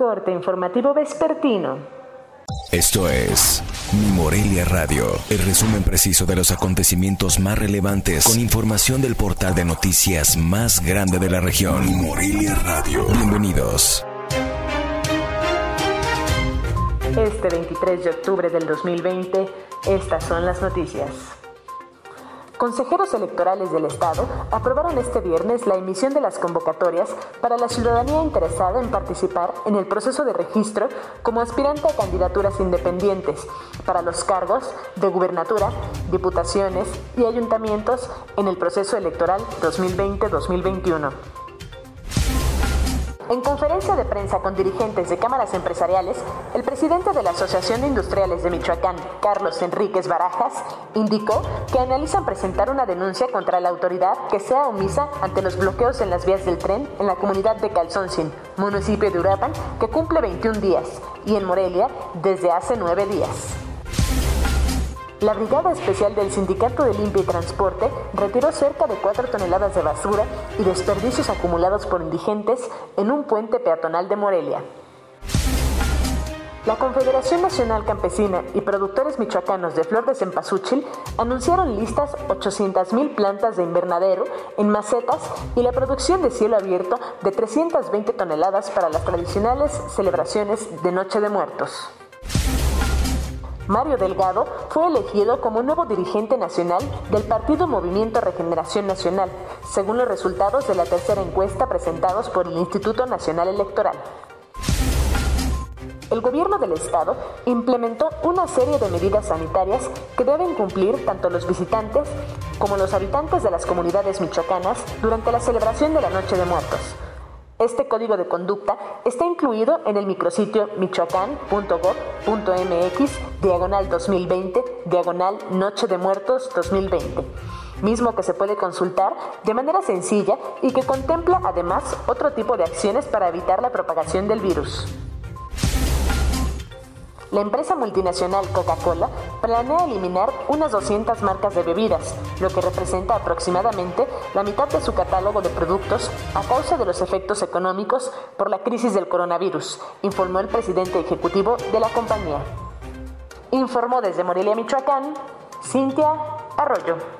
Corte informativo vespertino. Esto es Mi Morelia Radio, el resumen preciso de los acontecimientos más relevantes con información del portal de noticias más grande de la región. Mi Morelia Radio. Bienvenidos. Este 23 de octubre del 2020, estas son las noticias. Consejeros electorales del Estado aprobaron este viernes la emisión de las convocatorias para la ciudadanía interesada en participar en el proceso de registro como aspirante a candidaturas independientes para los cargos de gubernatura, diputaciones y ayuntamientos en el proceso electoral 2020-2021. En conferencia de prensa con dirigentes de cámaras empresariales, el presidente de la Asociación de Industriales de Michoacán, Carlos Enríquez Barajas, indicó que analizan presentar una denuncia contra la autoridad que sea omisa ante los bloqueos en las vías del tren en la comunidad de Calzoncin, municipio de Urapan, que cumple 21 días, y en Morelia desde hace nueve días. La Brigada Especial del Sindicato de Limpia y Transporte retiró cerca de 4 toneladas de basura y desperdicios acumulados por indigentes en un puente peatonal de Morelia. La Confederación Nacional Campesina y Productores Michoacanos de Flor de Cempasúchil anunciaron listas 800.000 plantas de invernadero en macetas y la producción de cielo abierto de 320 toneladas para las tradicionales celebraciones de Noche de Muertos. Mario Delgado fue elegido como nuevo dirigente nacional del Partido Movimiento Regeneración Nacional, según los resultados de la tercera encuesta presentados por el Instituto Nacional Electoral. El gobierno del estado implementó una serie de medidas sanitarias que deben cumplir tanto los visitantes como los habitantes de las comunidades michoacanas durante la celebración de la Noche de Muertos este código de conducta está incluido en el micrositio michoacán.gov.mx diagonal 2020 diagonal Noche de Muertos 2020 mismo que se puede consultar de manera sencilla y que contempla además otro tipo de acciones para evitar la propagación del virus. La empresa multinacional Coca-Cola planea eliminar unas 200 marcas de bebidas, lo que representa aproximadamente la mitad de su catálogo de productos a causa de los efectos económicos por la crisis del coronavirus, informó el presidente ejecutivo de la compañía. Informó desde Morelia, Michoacán, Cintia Arroyo.